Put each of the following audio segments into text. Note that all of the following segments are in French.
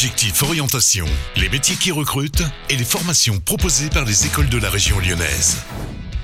Objectif Orientation, les métiers qui recrutent et les formations proposées par les écoles de la région lyonnaise.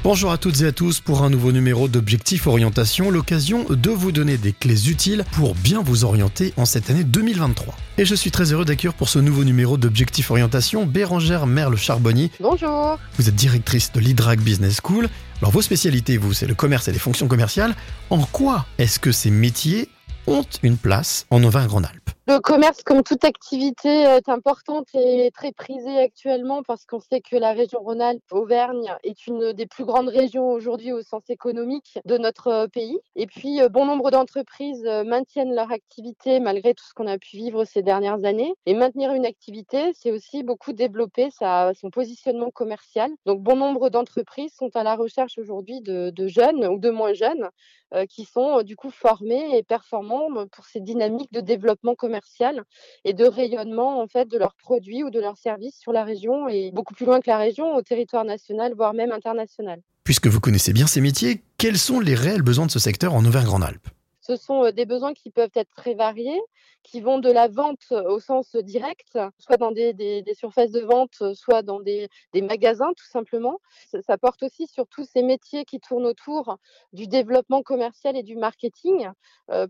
Bonjour à toutes et à tous pour un nouveau numéro d'Objectif Orientation, l'occasion de vous donner des clés utiles pour bien vous orienter en cette année 2023. Et je suis très heureux d'accueillir pour ce nouveau numéro d'Objectif Orientation Bérangère Merle-Charbonny. Bonjour. Vous êtes directrice de l'IDRAC Business School. Alors vos spécialités, vous, c'est le commerce et les fonctions commerciales. En quoi est-ce que ces métiers ont une place en Auvergne-Rhône-Alpes? Le commerce, comme toute activité, est importante et très prisée actuellement parce qu'on sait que la région Rhône-Alpes, Auvergne, est une des plus grandes régions aujourd'hui au sens économique de notre euh, pays. Et puis, euh, bon nombre d'entreprises euh, maintiennent leur activité malgré tout ce qu'on a pu vivre ces dernières années. Et maintenir une activité, c'est aussi beaucoup développer son positionnement commercial. Donc, bon nombre d'entreprises sont à la recherche aujourd'hui de, jeunes ou de moins jeunes qui sont du coup formés et performants pour ces dynamiques de développement commercial et de rayonnement en fait de leurs produits ou de leurs services sur la région et beaucoup plus loin que la région, au territoire national, voire même international. Puisque vous connaissez bien ces métiers, quels sont les réels besoins de ce secteur en Auvergne-Rhône-Alpes? Ce sont des besoins qui peuvent être très variés, qui vont de la vente au sens direct, soit dans des, surfaces de vente, soit dans des, magasins tout simplement. Ça, porte aussi sur tous ces métiers qui tournent autour du développement commercial et du marketing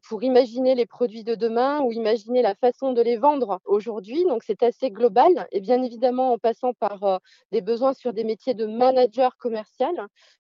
pour imaginer les produits de demain ou imaginer la façon de les vendre aujourd'hui. Donc c'est assez global et bien évidemment en passant par des besoins sur des métiers de manager commercial,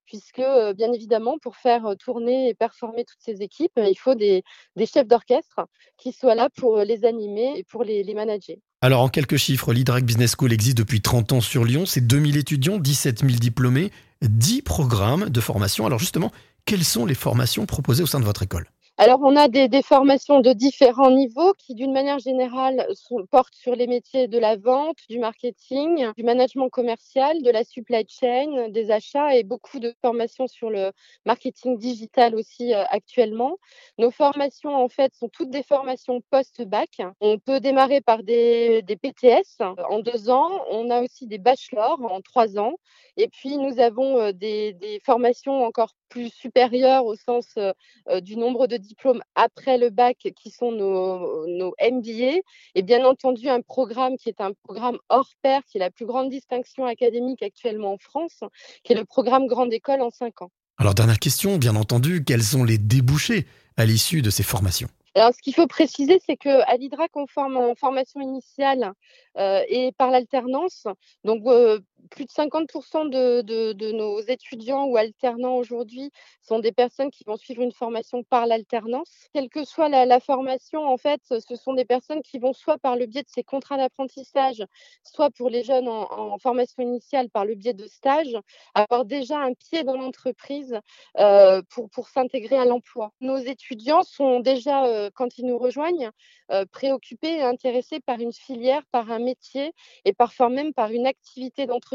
puisque bien évidemment pour faire tourner et performer toutes ces équipes, il faut des, chefs d'orchestre qui soient là pour les animer et pour les, manager. Alors, en quelques chiffres, l'IDRAC Business School existe depuis 30 ans sur Lyon. C'est 2000 étudiants, 17 000 diplômés, 10 programmes de formation. Alors, justement, quelles sont les formations proposées au sein de votre école? Alors, on a des, formations de différents niveaux qui, d'une manière générale, portent sur les métiers de la vente, du marketing, du management commercial, de la supply chain, des achats et beaucoup de formations sur le marketing digital aussi euh, actuellement. Nos formations, en fait, sont toutes des formations post-bac. On peut démarrer par des, des PTS en deux ans. On a aussi des bachelors en trois ans. Et puis, nous avons euh, des, des formations encore plus supérieures au sens euh, du nombre de diplômes après le bac qui sont nos, nos MBA et bien entendu un programme qui est un programme hors pair, qui est la plus grande distinction académique actuellement en France, qui est le programme Grande École en 5 ans. Alors dernière question, bien entendu, quels sont les débouchés à l'issue de ces formations? Alors, ce qu'il faut préciser, c'est qu'à l'IDRAC, on forme en formation initiale euh, et par l'alternance. Donc, euh, plus de 50% de, nos étudiants ou alternants aujourd'hui sont des personnes qui vont suivre une formation par l'alternance. Quelle que soit la, formation, en fait, ce sont des personnes qui vont soit par le biais de ces contrats d'apprentissage, soit pour les jeunes en, formation initiale par le biais de stages, avoir déjà un pied dans l'entreprise euh, pour, pour s'intégrer à l'emploi. Nos étudiants sont déjà, euh, quand ils nous rejoignent, euh, préoccupés et intéressés par une filière, par un métier et parfois même par une activité d'entreprise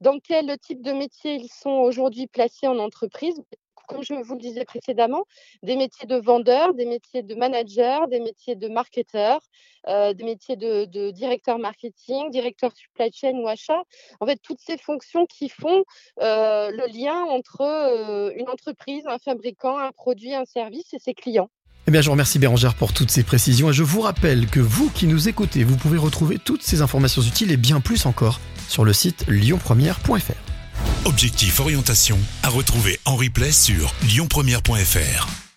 dans quel type de métier ils sont aujourd'hui placés en entreprise? Comme je vous le disais précédemment, des métiers de vendeur, des métiers de manager, des métiers de marketeur, euh, des métiers de, directeur marketing, directeur supply chain ou achat. En fait, toutes ces fonctions qui font euh, le lien entre euh, une entreprise, un fabricant, un produit, un service et ses clients. Eh bien, je remercie Bérangère pour toutes ces précisions et je vous rappelle que vous qui nous écoutez, vous pouvez retrouver toutes ces informations utiles et bien plus encore sur le site lyonpremière.fr. Objectif orientation à retrouver en replay sur lyonpremière.fr.